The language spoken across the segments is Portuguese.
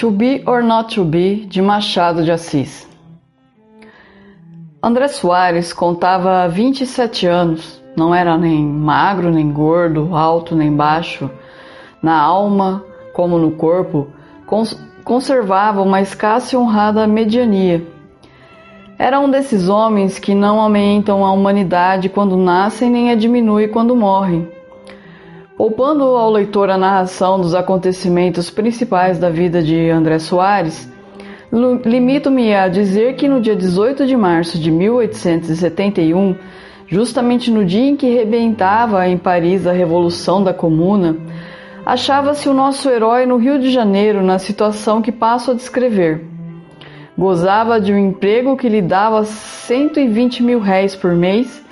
To Be or Not to Be, de Machado de Assis. André Soares contava 27 anos, não era nem magro, nem gordo, alto, nem baixo. Na alma, como no corpo, cons conservava uma escassa e honrada mediania. Era um desses homens que não aumentam a humanidade quando nascem nem a diminui quando morrem Poupando ao leitor a narração dos acontecimentos principais da vida de André Soares, limito-me a dizer que no dia 18 de março de 1871, justamente no dia em que rebentava em Paris a Revolução da Comuna, achava-se o nosso herói no Rio de Janeiro na situação que passo a descrever. Gozava de um emprego que lhe dava 120 mil réis por mês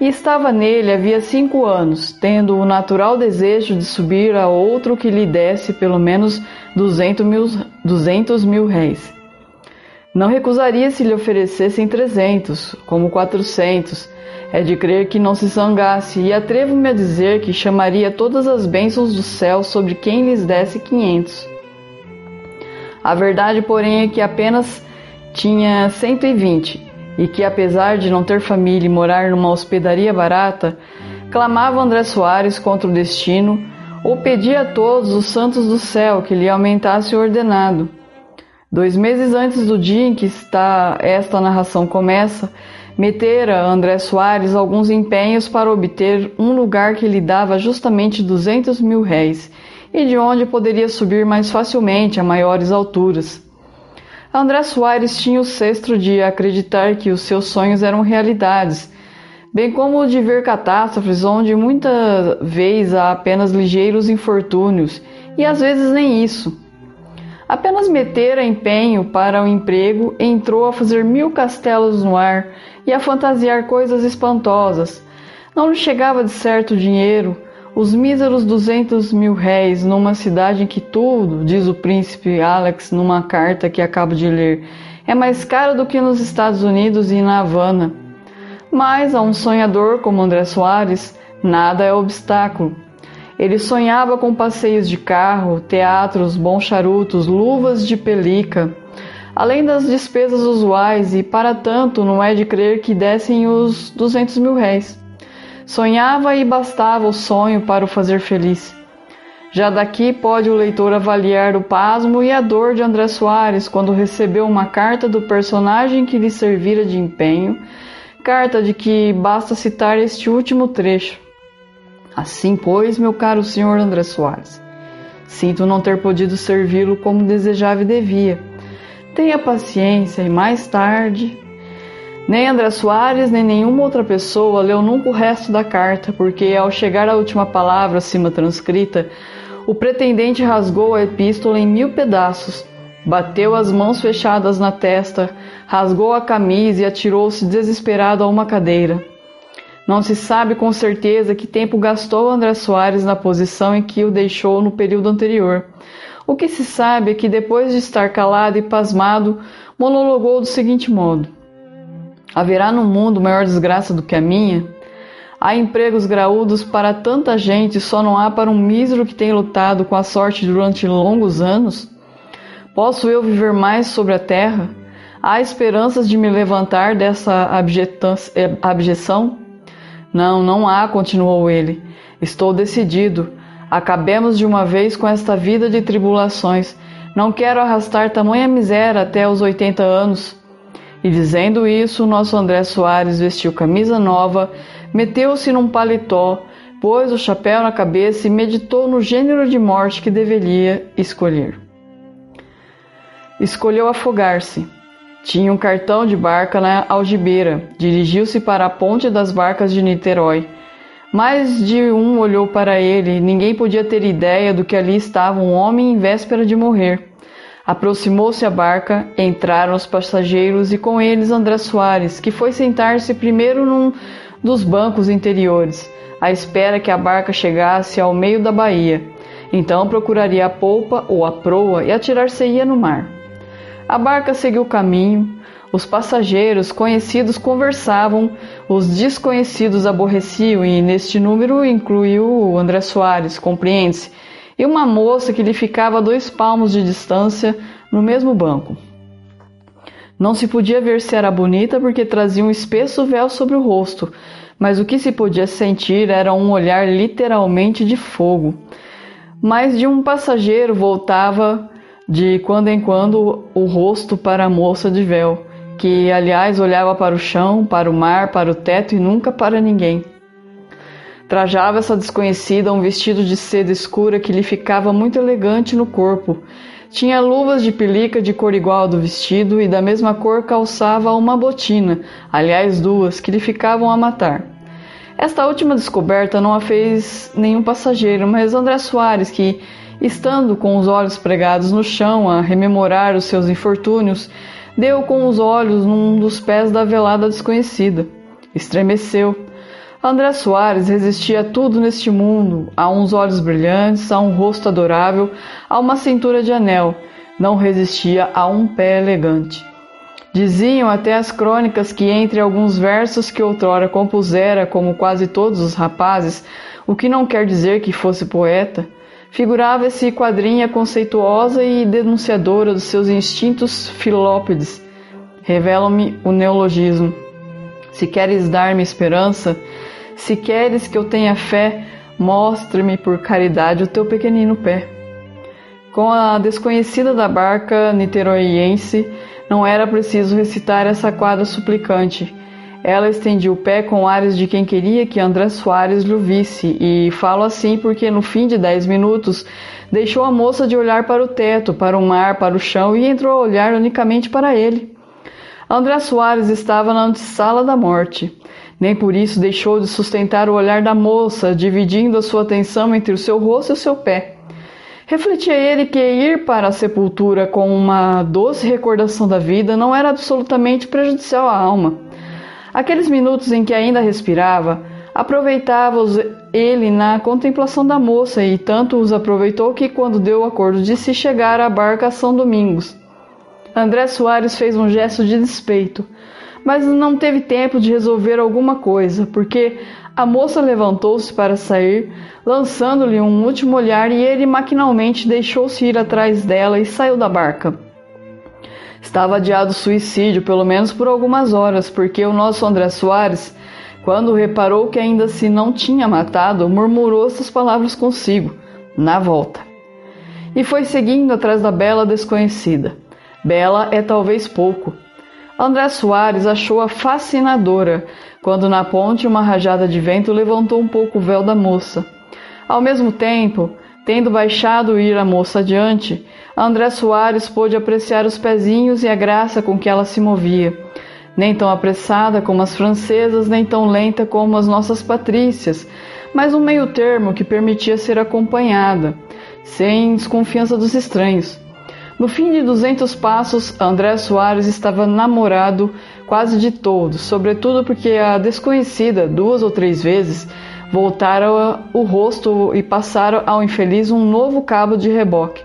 e estava nele havia cinco anos, tendo o natural desejo de subir a outro que lhe desse pelo menos duzentos mil, duzentos mil réis. Não recusaria se lhe oferecessem trezentos, como quatrocentos. É de crer que não se zangasse, e atrevo-me a dizer que chamaria todas as bênçãos do céu sobre quem lhes desse quinhentos. A verdade, porém, é que apenas tinha cento e vinte, e que, apesar de não ter família e morar numa hospedaria barata, clamava André Soares contra o destino ou pedia a todos os santos do céu que lhe aumentasse o ordenado. Dois meses antes do dia em que está esta narração começa, metera André Soares alguns empenhos para obter um lugar que lhe dava justamente duzentos mil réis e de onde poderia subir mais facilmente a maiores alturas. André Soares tinha o cestro de acreditar que os seus sonhos eram realidades, bem como o de ver catástrofes onde muita vez há apenas ligeiros infortúnios, e às vezes nem isso. Apenas metera empenho para o emprego, entrou a fazer mil castelos no ar e a fantasiar coisas espantosas. Não lhe chegava de certo dinheiro, os míseros duzentos mil réis numa cidade em que tudo, diz o príncipe Alex numa carta que acabo de ler, é mais caro do que nos Estados Unidos e na Havana. Mas a um sonhador como André Soares, nada é obstáculo. Ele sonhava com passeios de carro, teatros, bons charutos, luvas de pelica, além das despesas usuais, e para tanto não é de crer que dessem os duzentos mil réis. Sonhava e bastava o sonho para o fazer feliz. Já daqui pode o leitor avaliar o pasmo e a dor de André Soares quando recebeu uma carta do personagem que lhe servira de empenho, carta de que basta citar este último trecho. Assim, pois, meu caro senhor André Soares, sinto não ter podido servi-lo como desejava e devia. Tenha paciência e mais tarde nem André Soares, nem nenhuma outra pessoa leu nunca o resto da carta, porque ao chegar à última palavra acima transcrita, o pretendente rasgou a epístola em mil pedaços, bateu as mãos fechadas na testa, rasgou a camisa e atirou-se desesperado a uma cadeira. Não se sabe com certeza que tempo gastou André Soares na posição em que o deixou no período anterior. O que se sabe é que depois de estar calado e pasmado, monologou do seguinte modo: Haverá no mundo maior desgraça do que a minha? Há empregos graúdos para tanta gente, só não há para um mísero que tem lutado com a sorte durante longos anos? Posso eu viver mais sobre a terra? Há esperanças de me levantar dessa eh, abjeção? Não, não há, continuou ele. Estou decidido. Acabemos de uma vez com esta vida de tribulações. Não quero arrastar tamanha miséria até os 80 anos. E dizendo isso, nosso André Soares vestiu camisa nova, meteu-se num paletó, pôs o chapéu na cabeça e meditou no gênero de morte que deveria escolher. Escolheu afogar-se. Tinha um cartão de barca na algibeira. Dirigiu-se para a ponte das barcas de Niterói. Mais de um olhou para ele. Ninguém podia ter ideia do que ali estava um homem em véspera de morrer. Aproximou-se a barca, entraram os passageiros e com eles André Soares, que foi sentar-se primeiro num dos bancos interiores, à espera que a barca chegasse ao meio da baía. Então procuraria a polpa ou a proa e atirar-se-ia no mar. A barca seguiu o caminho, os passageiros conhecidos conversavam, os desconhecidos aborreciam, e neste número incluiu André Soares, compreende-se, e uma moça que lhe ficava a dois palmos de distância, no mesmo banco. Não se podia ver se era bonita porque trazia um espesso véu sobre o rosto, mas o que se podia sentir era um olhar literalmente de fogo. Mais de um passageiro voltava de quando em quando o rosto para a moça de véu, que aliás olhava para o chão, para o mar, para o teto e nunca para ninguém. Trajava essa desconhecida um vestido de seda escura que lhe ficava muito elegante no corpo. Tinha luvas de pelica de cor igual ao do vestido e da mesma cor calçava uma botina, aliás duas, que lhe ficavam a matar. Esta última descoberta não a fez nenhum passageiro, mas André Soares, que, estando com os olhos pregados no chão a rememorar os seus infortúnios, deu com os olhos num dos pés da velada desconhecida. Estremeceu. André Soares resistia a tudo neste mundo, a uns olhos brilhantes, a um rosto adorável, a uma cintura de anel. Não resistia a um pé elegante. Diziam até as crônicas que entre alguns versos que outrora compusera, como quase todos os rapazes, o que não quer dizer que fosse poeta, figurava-se quadrinha conceituosa e denunciadora dos seus instintos filópedes. Revelam-me o neologismo. Se queres dar-me esperança, se queres que eu tenha fé, mostre-me por caridade o teu pequenino pé. Com a desconhecida da barca niteroiense, não era preciso recitar essa quadra suplicante. Ela estendia o pé com ares de quem queria que André Soares lhe visse, e falo assim porque no fim de dez minutos deixou a moça de olhar para o teto, para o mar, para o chão e entrou a olhar unicamente para ele. André Soares estava na antessala da morte. Nem por isso deixou de sustentar o olhar da moça, dividindo a sua atenção entre o seu rosto e o seu pé. Refletia ele que ir para a sepultura com uma doce recordação da vida não era absolutamente prejudicial à alma. Aqueles minutos em que ainda respirava, aproveitava-os ele na contemplação da moça e tanto os aproveitou que, quando deu o acordo de se chegar à barca São Domingos, André Soares fez um gesto de despeito, mas não teve tempo de resolver alguma coisa, porque a moça levantou-se para sair, lançando-lhe um último olhar, e ele maquinalmente deixou-se ir atrás dela e saiu da barca. Estava adiado o suicídio, pelo menos por algumas horas, porque o nosso André Soares, quando reparou que ainda se não tinha matado, murmurou essas palavras consigo, na volta. E foi seguindo atrás da bela desconhecida. Bela é talvez pouco. André Soares achou-a fascinadora, quando na ponte uma rajada de vento levantou um pouco o véu da moça. Ao mesmo tempo, tendo baixado ir a moça adiante, André Soares pôde apreciar os pezinhos e a graça com que ela se movia. Nem tão apressada como as francesas, nem tão lenta como as nossas patrícias, mas um meio termo que permitia ser acompanhada, sem desconfiança dos estranhos. No fim de duzentos passos, André Soares estava namorado quase de todos, sobretudo porque a desconhecida, duas ou três vezes, voltara o rosto e passaram ao infeliz um novo cabo de reboque.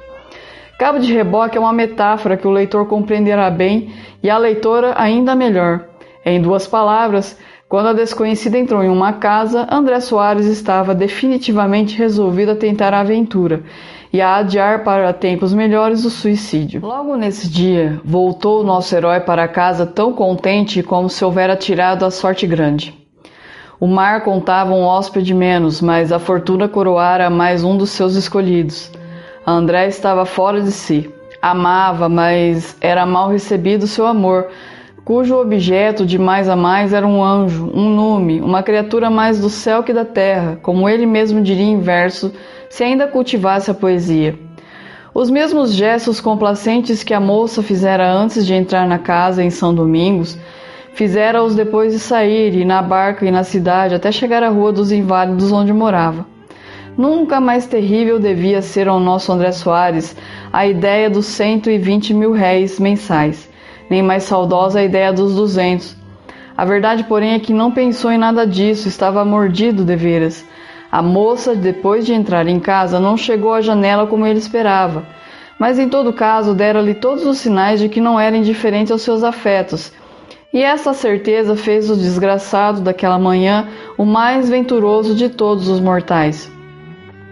Cabo de reboque é uma metáfora que o leitor compreenderá bem e a leitora ainda melhor. Em duas palavras, quando a desconhecida entrou em uma casa, André Soares estava definitivamente resolvido a tentar a aventura e a adiar para tempos melhores o suicídio. Logo nesse dia, voltou o nosso herói para casa tão contente como se houvera tirado a sorte grande. O mar contava um hóspede menos, mas a fortuna coroara mais um dos seus escolhidos. André estava fora de si. Amava, mas era mal recebido seu amor, cujo objeto de mais a mais era um anjo, um nume, uma criatura mais do céu que da terra, como ele mesmo diria em verso se ainda cultivasse a poesia. Os mesmos gestos complacentes que a moça fizera antes de entrar na casa em São Domingos, fizera-os depois de sair, e na barca e na cidade, até chegar à Rua dos Inválidos, onde morava. Nunca mais terrível devia ser ao nosso André Soares a ideia dos 120 mil réis mensais, nem mais saudosa a ideia dos 200. A verdade, porém, é que não pensou em nada disso, estava mordido de veras. A moça, depois de entrar em casa, não chegou à janela como ele esperava, mas em todo caso dera-lhe todos os sinais de que não era indiferente aos seus afetos. E essa certeza fez o desgraçado daquela manhã o mais venturoso de todos os mortais.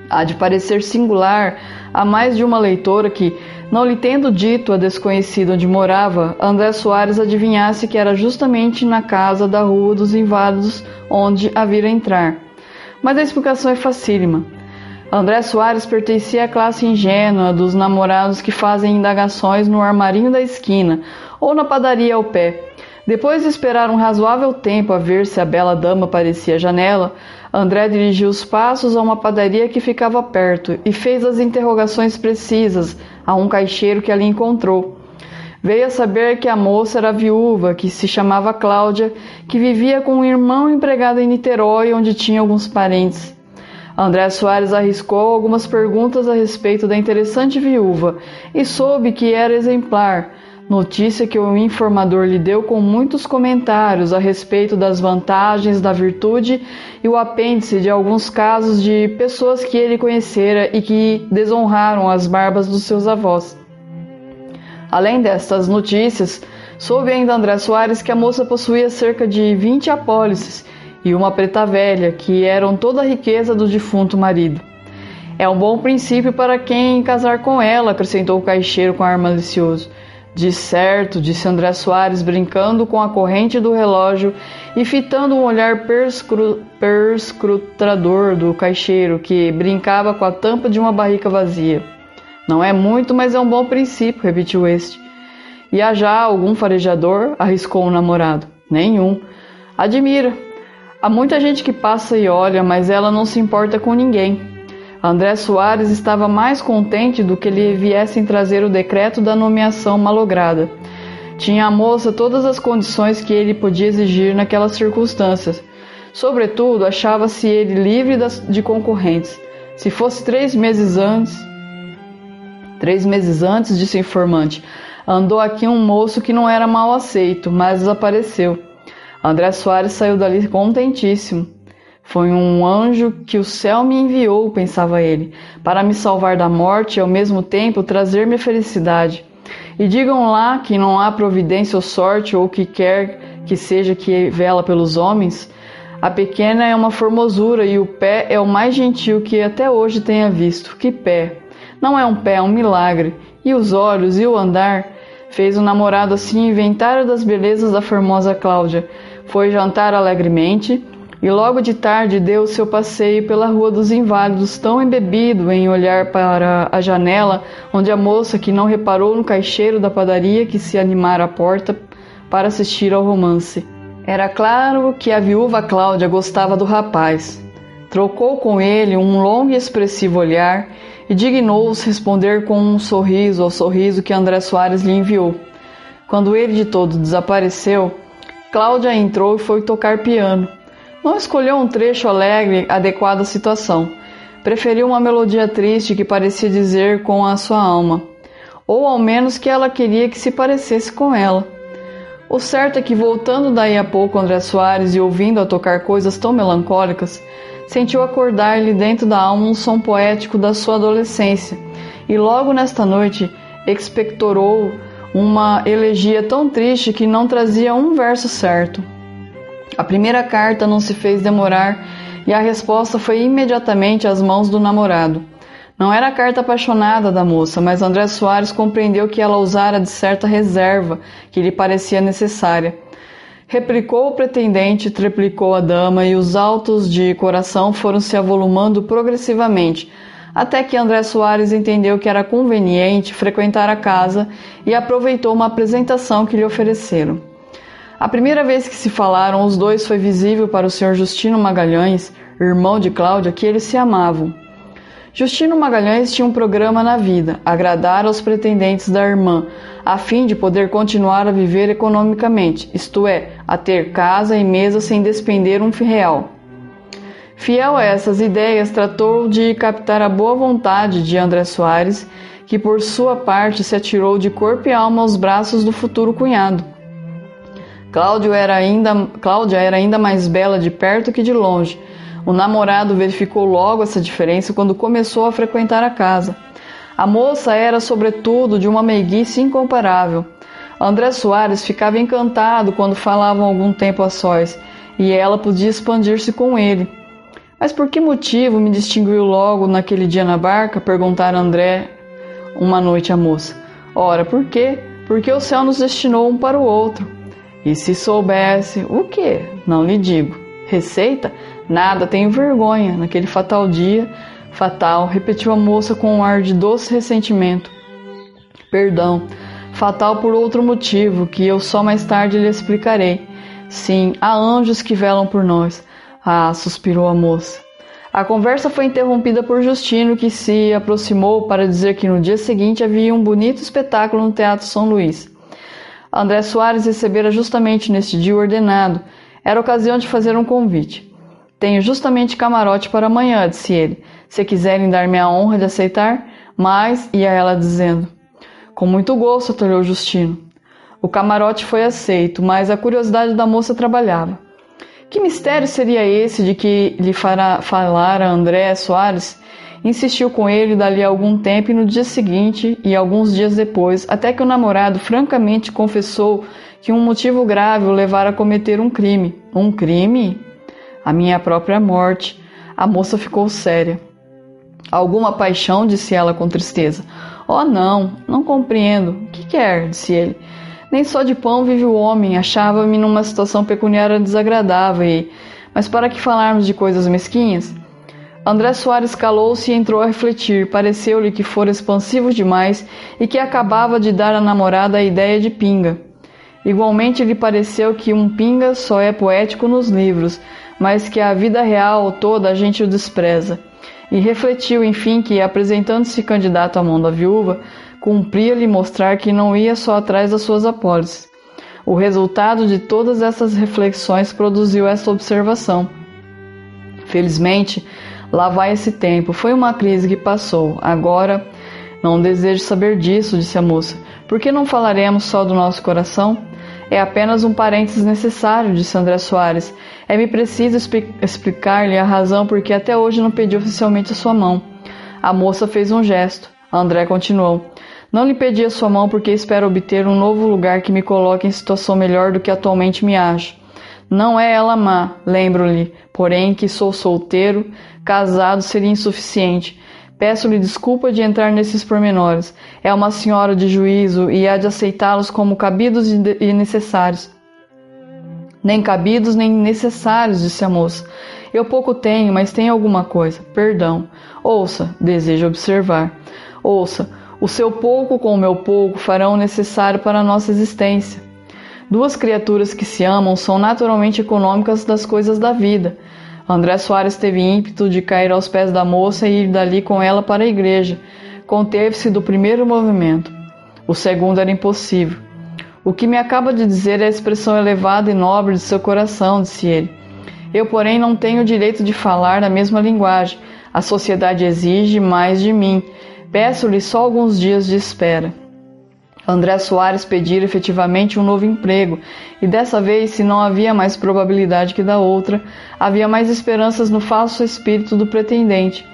Há de parecer singular a mais de uma leitora que, não lhe tendo dito a desconhecida onde morava, André Soares adivinhasse que era justamente na casa da Rua dos Inválidos onde a vira entrar. Mas a explicação é facílima. André Soares pertencia à classe ingênua dos namorados que fazem indagações no armarinho da esquina ou na padaria ao pé. Depois de esperar um razoável tempo a ver se a bela dama aparecia à janela, André dirigiu os passos a uma padaria que ficava perto e fez as interrogações precisas a um caixeiro que ali encontrou. Veio a saber que a moça era viúva, que se chamava Cláudia, que vivia com um irmão empregado em Niterói, onde tinha alguns parentes. André Soares arriscou algumas perguntas a respeito da interessante viúva e soube que era exemplar, notícia que o informador lhe deu com muitos comentários a respeito das vantagens da virtude e o apêndice de alguns casos de pessoas que ele conhecera e que desonraram as barbas dos seus avós. Além destas notícias, soube ainda André Soares que a moça possuía cerca de 20 apólices e uma preta velha, que eram toda a riqueza do defunto marido. É um bom princípio para quem casar com ela, acrescentou o caixeiro com ar malicioso. De certo, disse André Soares, brincando com a corrente do relógio e fitando um olhar perscru perscrutador do caixeiro, que brincava com a tampa de uma barrica vazia. Não é muito, mas é um bom princípio, repetiu este. E há já algum farejador? arriscou o namorado. Nenhum. Admira. Há muita gente que passa e olha, mas ela não se importa com ninguém. André Soares estava mais contente do que lhe viessem trazer o decreto da nomeação malograda. Tinha a moça todas as condições que ele podia exigir naquelas circunstâncias. Sobretudo, achava-se ele livre de concorrentes. Se fosse três meses antes, três meses antes, disse o informante, andou aqui um moço que não era mal aceito, mas desapareceu. André Soares saiu dali contentíssimo. Foi um anjo que o céu me enviou, pensava ele, para me salvar da morte e ao mesmo tempo trazer-me a felicidade. E digam lá que não há providência ou sorte ou o que quer que seja que vela pelos homens. A pequena é uma formosura e o pé é o mais gentil que até hoje tenha visto. Que pé! Não é um pé, é um milagre. E os olhos e o andar? Fez o namorado assim inventário das belezas da formosa Cláudia. Foi jantar alegremente e logo de tarde deu o seu passeio pela Rua dos Inválidos, tão embebido em olhar para a janela onde a moça que não reparou no caixeiro da padaria que se animara à porta para assistir ao romance. Era claro que a viúva Cláudia gostava do rapaz. Trocou com ele um longo e expressivo olhar e dignou-se responder com um sorriso ao sorriso que André Soares lhe enviou. Quando ele de todo desapareceu, Cláudia entrou e foi tocar piano. Não escolheu um trecho alegre adequado à situação. Preferiu uma melodia triste que parecia dizer com a sua alma, ou ao menos que ela queria que se parecesse com ela. O certo é que, voltando daí a pouco André Soares e ouvindo-a tocar coisas tão melancólicas, sentiu acordar-lhe dentro da alma um som poético da sua adolescência, e logo nesta noite expectorou uma elegia tão triste que não trazia um verso certo. A primeira carta não se fez demorar e a resposta foi imediatamente às mãos do namorado. Não era a carta apaixonada da moça, mas André Soares compreendeu que ela usara de certa reserva que lhe parecia necessária. Replicou o pretendente, triplicou a dama e os autos de coração foram se avolumando progressivamente, até que André Soares entendeu que era conveniente frequentar a casa e aproveitou uma apresentação que lhe ofereceram. A primeira vez que se falaram, os dois foi visível para o Sr. Justino Magalhães, irmão de Cláudia, que eles se amavam. Justino Magalhães tinha um programa na vida, agradar aos pretendentes da irmã, a fim de poder continuar a viver economicamente, isto é, a ter casa e mesa sem despender um real. Fiel a essas ideias, tratou de captar a boa vontade de André Soares, que por sua parte se atirou de corpo e alma aos braços do futuro cunhado. Cláudio era ainda, Cláudia era ainda mais bela de perto que de longe. O namorado verificou logo essa diferença quando começou a frequentar a casa. A moça era, sobretudo, de uma meiguice incomparável. André Soares ficava encantado quando falavam algum tempo a sós, e ela podia expandir-se com ele. Mas por que motivo me distinguiu logo naquele dia na barca? perguntara André uma noite a moça. Ora, por quê? Porque o céu nos destinou um para o outro. E se soubesse o que? Não lhe digo. Receita? Nada, tenho vergonha. Naquele fatal dia, fatal, repetiu a moça com um ar de doce ressentimento. Perdão, fatal por outro motivo que eu só mais tarde lhe explicarei. Sim, há anjos que velam por nós. Ah, suspirou a moça. A conversa foi interrompida por Justino, que se aproximou para dizer que no dia seguinte havia um bonito espetáculo no Teatro São Luís. André Soares recebera justamente neste dia ordenado. Era ocasião de fazer um convite. Tenho justamente camarote para amanhã, disse ele. Se quiserem dar-me a honra de aceitar, mas, ia ela dizendo. Com muito gosto, atalhou Justino. O camarote foi aceito, mas a curiosidade da moça trabalhava. Que mistério seria esse de que lhe fará falar a André Soares? Insistiu com ele dali a algum tempo e no dia seguinte e alguns dias depois, até que o namorado francamente confessou que um motivo grave o levara a cometer um crime. Um crime? A minha própria morte. A moça ficou séria. Alguma paixão? disse ela com tristeza. Oh, não, não compreendo. O que quer? disse ele. Nem só de pão vive o homem. Achava-me numa situação pecuniária desagradável e... Mas para que falarmos de coisas mesquinhas? André Soares calou-se e entrou a refletir. Pareceu-lhe que fora expansivo demais e que acabava de dar à namorada a ideia de pinga. Igualmente lhe pareceu que um pinga só é poético nos livros, mas que a vida real toda a gente o despreza. E refletiu, enfim, que, apresentando-se candidato à mão da viúva, cumpria-lhe mostrar que não ia só atrás das suas apólices. O resultado de todas essas reflexões produziu essa observação. Felizmente, lá vai esse tempo. Foi uma crise que passou. Agora, não desejo saber disso, disse a moça. Por que não falaremos só do nosso coração? É apenas um parênteses necessário, disse André Soares. É-me preciso explicar-lhe a razão por que até hoje não pedi oficialmente a sua mão. A moça fez um gesto. André continuou. Não lhe pedi a sua mão porque espero obter um novo lugar que me coloque em situação melhor do que atualmente me acho. Não é ela má, lembro-lhe, porém que sou solteiro, casado seria insuficiente. Peço-lhe desculpa de entrar nesses pormenores. É uma senhora de juízo e há de aceitá-los como cabidos e necessários. Nem cabidos nem necessários, disse a moça. Eu pouco tenho, mas tenho alguma coisa. Perdão. Ouça, desejo observar. Ouça, o seu pouco com o meu pouco farão o necessário para a nossa existência. Duas criaturas que se amam são naturalmente econômicas das coisas da vida. André Soares teve ímpeto de cair aos pés da moça e ir dali com ela para a igreja. Conteve-se do primeiro movimento. O segundo era impossível. O que me acaba de dizer é a expressão elevada e nobre de seu coração, disse ele. Eu, porém, não tenho o direito de falar na mesma linguagem. A sociedade exige mais de mim. Peço-lhe só alguns dias de espera. André Soares pedira efetivamente um novo emprego, e dessa vez, se não havia mais probabilidade que da outra, havia mais esperanças no falso espírito do pretendente.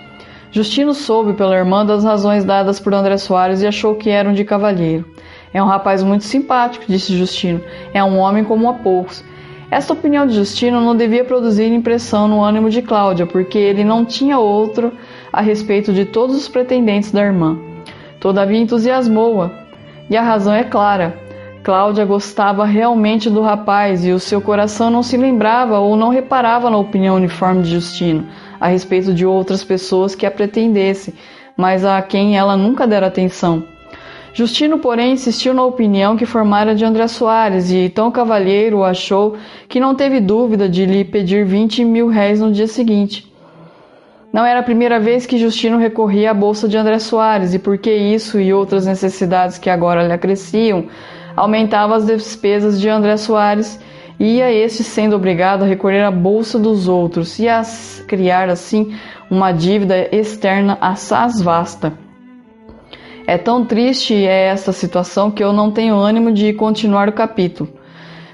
Justino soube pela irmã das razões dadas por André Soares e achou que eram de cavalheiro. É um rapaz muito simpático, disse Justino. É um homem como a poucos. Esta opinião de Justino não devia produzir impressão no ânimo de Cláudia, porque ele não tinha outro a respeito de todos os pretendentes da irmã. Todavia entusiasmou-a, e a razão é clara. Cláudia gostava realmente do rapaz e o seu coração não se lembrava ou não reparava na opinião uniforme de Justino a respeito de outras pessoas que a pretendessem, mas a quem ela nunca dera atenção. Justino, porém, insistiu na opinião que formara de André Soares e tão cavalheiro achou que não teve dúvida de lhe pedir vinte mil réis no dia seguinte. Não era a primeira vez que Justino recorria à bolsa de André Soares, e porque isso e outras necessidades que agora lhe acresciam, aumentava as despesas de André Soares, ia este sendo obrigado a recorrer à bolsa dos outros e a criar assim uma dívida externa assaz vasta. É tão triste é esta situação que eu não tenho ânimo de continuar o capítulo.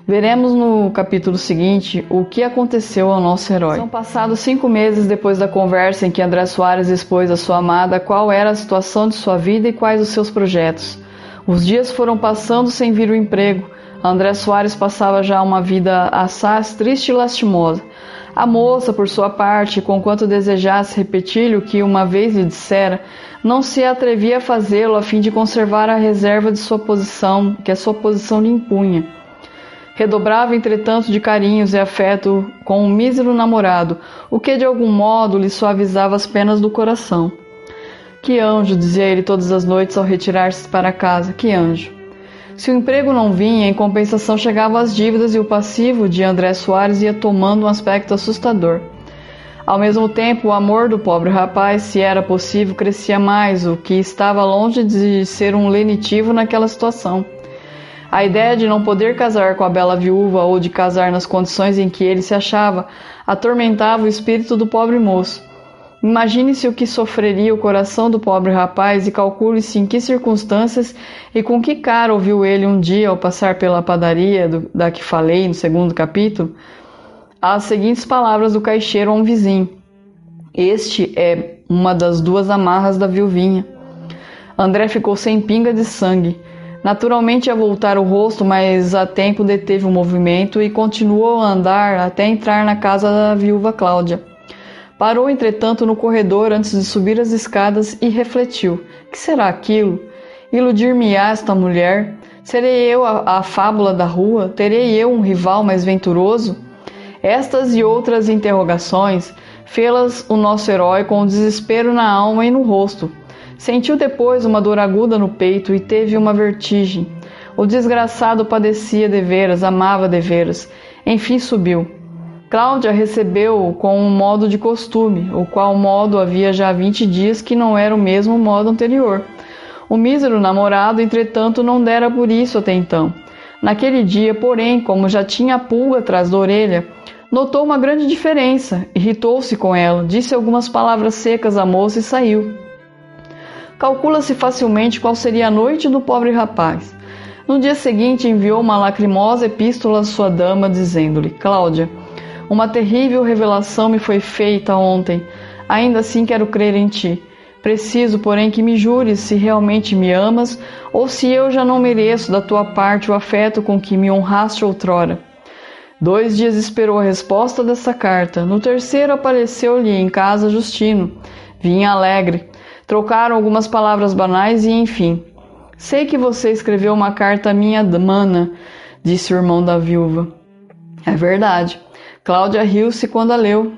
Veremos no capítulo seguinte o que aconteceu ao nosso herói. São passados cinco meses depois da conversa em que André Soares expôs à sua amada qual era a situação de sua vida e quais os seus projetos. Os dias foram passando sem vir o emprego. André Soares passava já uma vida assaz triste e lastimosa. A moça, por sua parte, conquanto desejasse repetir-lhe o que uma vez lhe dissera, não se atrevia a fazê-lo a fim de conservar a reserva de sua posição, que a sua posição lhe impunha. Redobrava, entretanto, de carinhos e afeto com o mísero namorado, o que de algum modo lhe suavizava as penas do coração. Que anjo, dizia ele todas as noites ao retirar-se para casa, que anjo. Se o emprego não vinha, em compensação chegavam as dívidas e o passivo de André Soares ia tomando um aspecto assustador. Ao mesmo tempo, o amor do pobre rapaz, se era possível, crescia mais, o que estava longe de ser um lenitivo naquela situação. A ideia de não poder casar com a bela viúva ou de casar nas condições em que ele se achava atormentava o espírito do pobre moço. Imagine-se o que sofreria o coração do pobre rapaz e calcule-se em que circunstâncias e com que cara ouviu ele um dia ao passar pela padaria do, da que falei no segundo capítulo as seguintes palavras do caixeiro a um vizinho. Este é uma das duas amarras da viuvinha. André ficou sem pinga de sangue. Naturalmente ia voltar o rosto, mas a tempo deteve o movimento e continuou a andar até entrar na casa da viúva Cláudia. Parou, entretanto, no corredor antes de subir as escadas e refletiu: que será aquilo? Iludir-me-á esta mulher? Serei eu a, a fábula da rua? Terei eu um rival mais venturoso? Estas e outras interrogações fê-las o nosso herói com desespero na alma e no rosto. Sentiu depois uma dor aguda no peito e teve uma vertigem. O desgraçado padecia deveras, amava deveras. Enfim subiu. Cláudia recebeu-o com um modo de costume, o qual modo havia já vinte dias que não era o mesmo modo anterior. O mísero namorado, entretanto, não dera por isso até então. Naquele dia, porém, como já tinha a pulga atrás da orelha, notou uma grande diferença, irritou-se com ela, disse algumas palavras secas à moça e saiu. Calcula-se facilmente qual seria a noite do pobre rapaz. No dia seguinte, enviou uma lacrimosa epístola à sua dama, dizendo-lhe: Cláudia, uma terrível revelação me foi feita ontem. Ainda assim quero crer em ti. Preciso, porém, que me jures se realmente me amas ou se eu já não mereço da tua parte o afeto com que me honraste outrora. Dois dias esperou a resposta dessa carta. No terceiro apareceu-lhe em casa Justino. Vinha alegre. Trocaram algumas palavras banais e, enfim. Sei que você escreveu uma carta à minha mana, disse o irmão da viúva. É verdade. Cláudia riu-se quando a leu.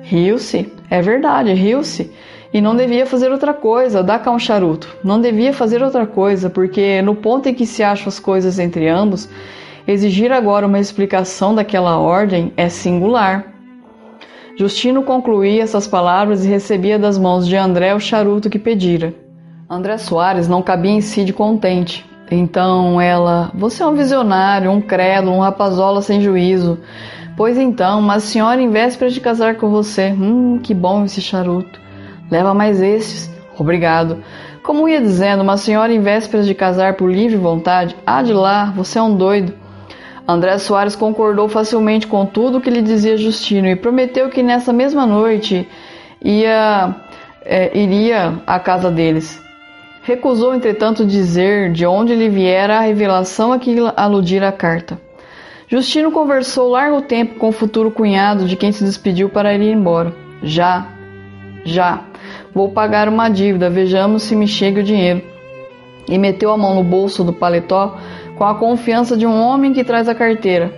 Riu-se? É verdade, riu-se. E não devia fazer outra coisa, dá cá um charuto. Não devia fazer outra coisa, porque no ponto em que se acham as coisas entre ambos, exigir agora uma explicação daquela ordem é singular. Justino concluía essas palavras e recebia das mãos de André o charuto que pedira. André Soares não cabia em si de contente. Então ela, você é um visionário, um credo, um rapazola sem juízo. Pois então, uma senhora em véspera de casar com você. Hum, que bom esse charuto. Leva mais esses. Obrigado. Como ia dizendo, uma senhora em vésperas de casar por livre vontade. Ah, de lá, você é um doido. André Soares concordou facilmente com tudo o que lhe dizia Justino e prometeu que nessa mesma noite ia, é, iria à casa deles. Recusou, entretanto, dizer de onde lhe viera a revelação a que aludira a carta. Justino conversou largo tempo com o futuro cunhado de quem se despediu para ir embora. Já, já, vou pagar uma dívida, vejamos se me chega o dinheiro. E meteu a mão no bolso do paletó com a confiança de um homem que traz a carteira.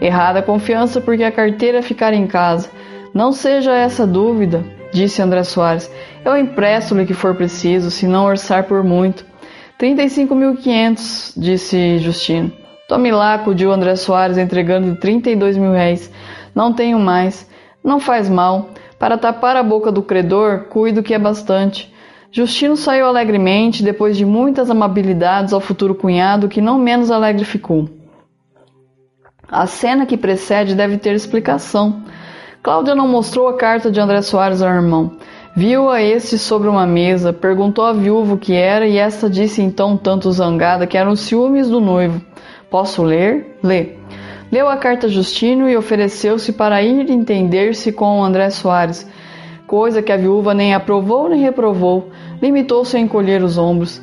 Errada a confiança porque a carteira ficar em casa. Não seja essa dúvida, disse André Soares. Eu empresto-lhe que for preciso, se não orçar por muito. 35.500, disse Justino. Tome lá, acudiu André Soares, entregando 32 mil réis. Não tenho mais. Não faz mal. Para tapar a boca do credor, cuido que é bastante. Justino saiu alegremente, depois de muitas amabilidades ao futuro cunhado, que não menos alegre ficou. A cena que precede deve ter explicação. Cláudia não mostrou a carta de André Soares ao irmão. Viu-a este sobre uma mesa, perguntou à viúva o que era e esta disse então, tanto zangada, que eram ciúmes do noivo. Posso ler? Lê. Leu a carta a Justino e ofereceu-se para ir entender-se com André Soares, coisa que a viúva nem aprovou nem reprovou, limitou-se a encolher os ombros.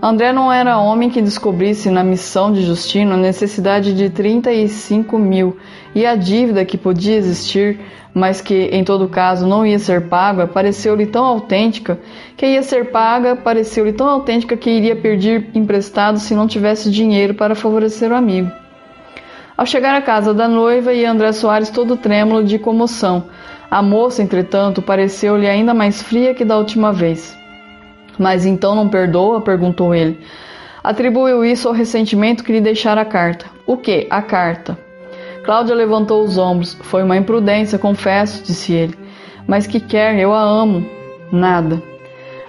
André não era homem que descobrisse na missão de Justino a necessidade de 35 mil e a dívida que podia existir, mas que em todo caso não ia ser paga, pareceu-lhe tão autêntica que ia ser paga, pareceu-lhe tão autêntica que iria pedir emprestado se não tivesse dinheiro para favorecer o amigo. Ao chegar à casa da noiva e André Soares todo trêmulo de comoção, a moça, entretanto, pareceu-lhe ainda mais fria que da última vez. Mas então não perdoa? perguntou ele. Atribuiu isso ao ressentimento que lhe deixara a carta. O que? A carta. Cláudia levantou os ombros. Foi uma imprudência, confesso, disse ele. Mas que quer? Eu a amo. Nada.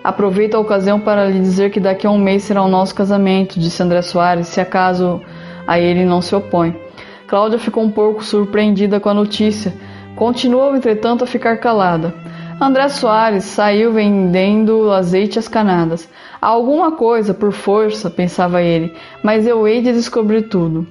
Aproveito a ocasião para lhe dizer que daqui a um mês será o nosso casamento, disse André Soares, se acaso a ele não se opõe. Cláudia ficou um pouco surpreendida com a notícia. Continuou, entretanto, a ficar calada. André Soares saiu vendendo azeite às canadas. Alguma coisa, por força, pensava ele, mas eu hei de descobrir tudo.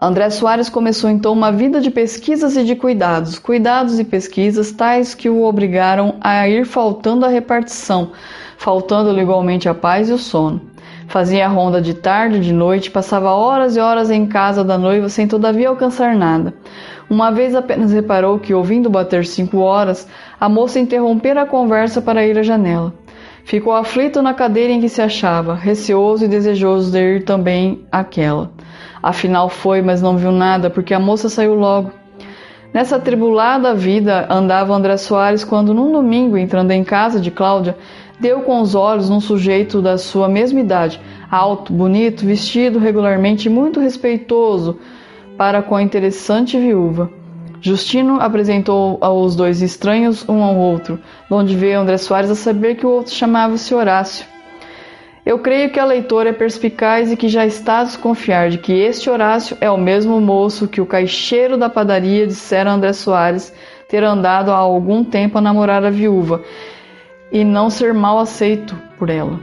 André Soares começou então uma vida de pesquisas e de cuidados, cuidados e pesquisas tais que o obrigaram a ir faltando a repartição, faltando-lhe igualmente a paz e o sono. Fazia a ronda de tarde de noite, passava horas e horas em casa da noiva sem todavia alcançar nada. Uma vez apenas reparou que, ouvindo bater cinco horas, a moça interrompera a conversa para ir à janela. Ficou aflito na cadeira em que se achava, receoso e desejoso de ir também àquela. Afinal foi, mas não viu nada, porque a moça saiu logo. Nessa tribulada vida andava André Soares quando, num domingo, entrando em casa de Cláudia, deu com os olhos num sujeito da sua mesma idade, alto, bonito, vestido regularmente e muito respeitoso para com a interessante viúva. Justino apresentou aos dois estranhos um ao outro, onde veio André Soares a saber que o outro chamava-se Horácio. Eu creio que a leitora é perspicaz e que já está a desconfiar de que este Horácio é o mesmo moço que o caixeiro da padaria dissera a André Soares ter andado há algum tempo a namorar a viúva e não ser mal aceito por ela.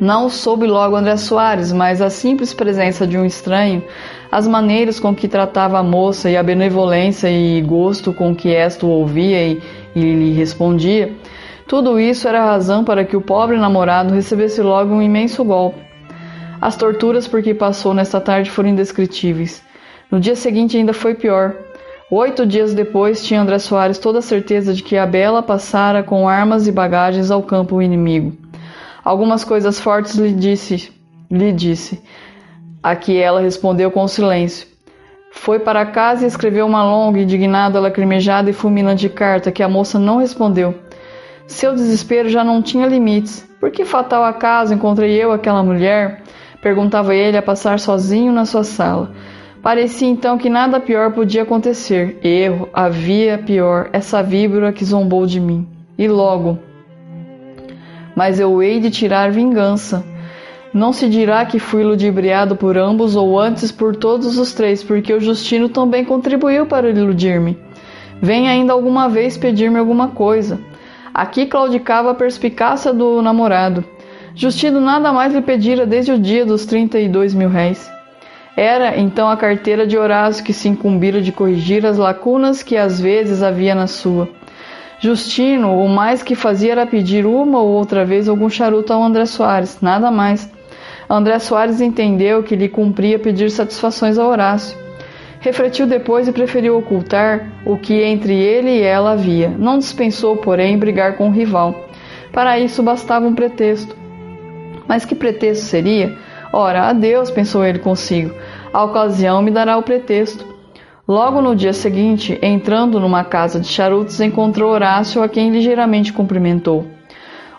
Não soube logo André Soares, mas a simples presença de um estranho, as maneiras com que tratava a moça e a benevolência e gosto com que esta o ouvia e, e lhe respondia, tudo isso era razão para que o pobre namorado recebesse logo um imenso golpe. As torturas por que passou nesta tarde foram indescritíveis. No dia seguinte ainda foi pior. Oito dias depois tinha André Soares toda a certeza de que a Bela passara com armas e bagagens ao campo inimigo. Algumas coisas fortes lhe disse, lhe disse, a que ela respondeu com silêncio. Foi para casa e escreveu uma longa, indignada, lacrimejada e fulminante carta que a moça não respondeu. Seu desespero já não tinha limites. Por que fatal acaso encontrei eu aquela mulher? Perguntava ele a passar sozinho na sua sala. Parecia então que nada pior podia acontecer. Erro, havia pior, essa víbora que zombou de mim. E logo. Mas eu hei de tirar vingança. Não se dirá que fui ludibriado por ambos ou antes por todos os três, porque o Justino também contribuiu para iludir-me. Vem ainda alguma vez pedir-me alguma coisa. Aqui claudicava a perspicácia do namorado. Justino nada mais lhe pedira desde o dia dos 32 mil réis. Era então a carteira de Horácio que se incumbira de corrigir as lacunas que às vezes havia na sua. Justino, o mais que fazia era pedir uma ou outra vez algum charuto ao André Soares, nada mais. André Soares entendeu que lhe cumpria pedir satisfações a Horácio. Refletiu depois e preferiu ocultar o que entre ele e ela havia. Não dispensou, porém, brigar com o rival. Para isso bastava um pretexto. Mas que pretexto seria? Ora, adeus, pensou ele consigo. A ocasião me dará o pretexto. Logo no dia seguinte, entrando numa casa de charutos, encontrou Horácio, a quem ligeiramente cumprimentou.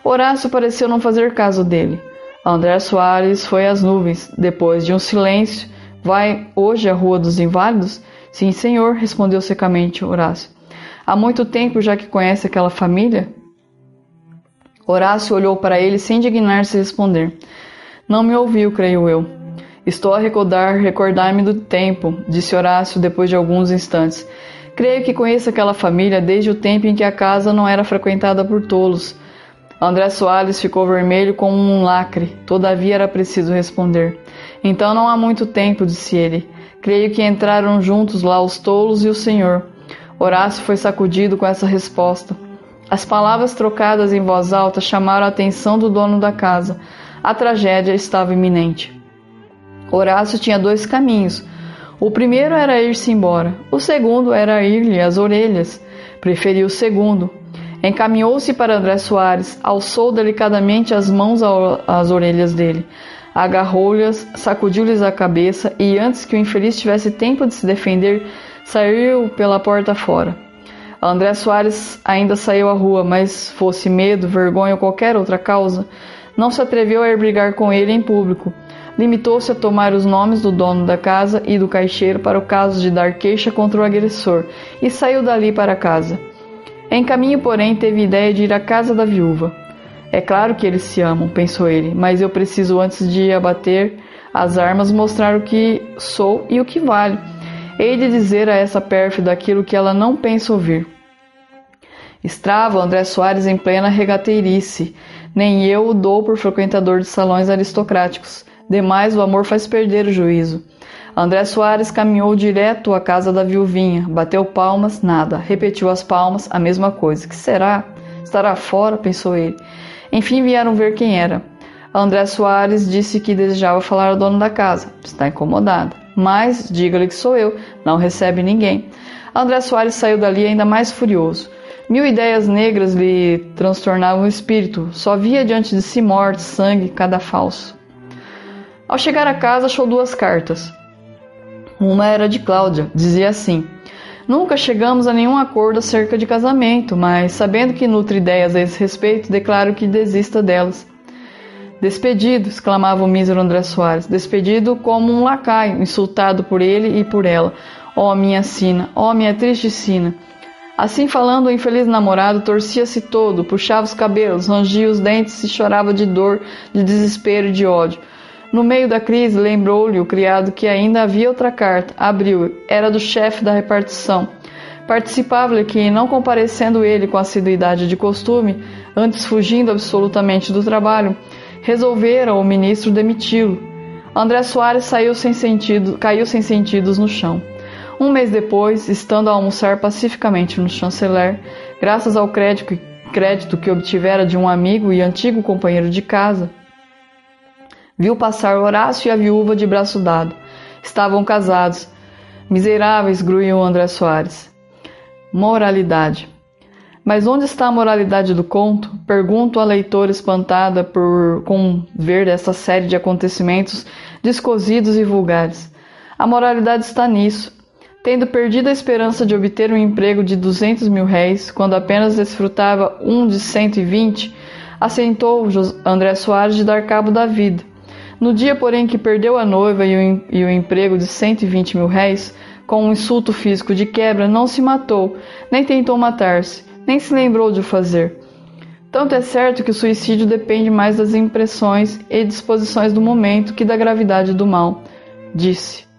Horácio pareceu não fazer caso dele. André Soares foi às nuvens. Depois de um silêncio, Vai hoje à Rua dos Inválidos? Sim, senhor, respondeu secamente Horácio. Há muito tempo já que conhece aquela família? Horácio olhou para ele sem dignar-se responder. Não me ouviu, creio eu. Estou a recordar, recordar-me do tempo, disse Horácio depois de alguns instantes. Creio que conheço aquela família desde o tempo em que a casa não era frequentada por tolos. André Soares ficou vermelho como um lacre, todavia era preciso responder. Então não há muito tempo, disse ele. Creio que entraram juntos lá os tolos e o Senhor. Horácio foi sacudido com essa resposta. As palavras trocadas em voz alta chamaram a atenção do dono da casa. A tragédia estava iminente. Horácio tinha dois caminhos. O primeiro era ir-se embora, o segundo era ir-lhe as orelhas. Preferiu o segundo. Encaminhou-se para André Soares, alçou delicadamente as mãos às orelhas dele, agarrou-lhes, sacudiu-lhes a cabeça e, antes que o infeliz tivesse tempo de se defender, saiu pela porta fora. André Soares ainda saiu à rua, mas fosse medo, vergonha ou qualquer outra causa, não se atreveu a ir brigar com ele em público. Limitou-se a tomar os nomes do dono da casa e do caixeiro para o caso de dar queixa contra o agressor e saiu dali para casa. Em caminho, porém, teve ideia de ir à casa da viúva. É claro que eles se amam, pensou ele, mas eu preciso, antes de abater as armas, mostrar o que sou e o que valho. Hei de dizer a essa pérfida aquilo que ela não pensa ouvir. Estrava André Soares em plena regateirice. Nem eu o dou por frequentador de salões aristocráticos. Demais, o amor faz perder o juízo. André Soares caminhou direto à casa da viuvinha, bateu palmas, nada. Repetiu as palmas, a mesma coisa. Que será? Estará fora, pensou ele. Enfim, vieram ver quem era. André Soares disse que desejava falar ao dono da casa. Está incomodada. Mas, diga-lhe que sou eu, não recebe ninguém. André Soares saiu dali ainda mais furioso. Mil ideias negras lhe transtornavam o espírito, só via diante de si morte, sangue, cada falso. Ao chegar a casa, achou duas cartas. Uma era de Cláudia, dizia assim: Nunca chegamos a nenhum acordo acerca de casamento, mas sabendo que nutre ideias a esse respeito, declaro que desista delas. Despedido, exclamava o mísero André Soares, despedido como um lacaio, insultado por ele e por ela. Ó oh, minha sina, ó oh, minha triste sina. Assim falando, o infeliz namorado torcia-se todo, puxava os cabelos, rangia os dentes e chorava de dor, de desespero e de ódio. No meio da crise, lembrou-lhe o criado que ainda havia outra carta. Abriu. Era do chefe da repartição. Participava-lhe que, não comparecendo ele com assiduidade de costume, antes fugindo absolutamente do trabalho, resolvera o ministro demiti-lo. André Soares saiu sem sentido, caiu sem sentidos no chão. Um mês depois, estando a almoçar pacificamente no chanceler, graças ao crédito, crédito que obtivera de um amigo e antigo companheiro de casa, Viu passar Horácio e a viúva de braço dado. Estavam casados. Miseráveis, gruiu André Soares. Moralidade. Mas onde está a moralidade do conto? Pergunto à leitora espantada por com ver essa série de acontecimentos descosidos e vulgares. A moralidade está nisso. Tendo perdido a esperança de obter um emprego de 200 mil réis, quando apenas desfrutava um de 120, assentou André Soares de dar cabo da vida. No dia, porém, que perdeu a noiva e o, e o emprego de 120 mil réis, com um insulto físico de quebra, não se matou, nem tentou matar-se, nem se lembrou de o fazer. Tanto é certo que o suicídio depende mais das impressões e disposições do momento que da gravidade do mal, disse.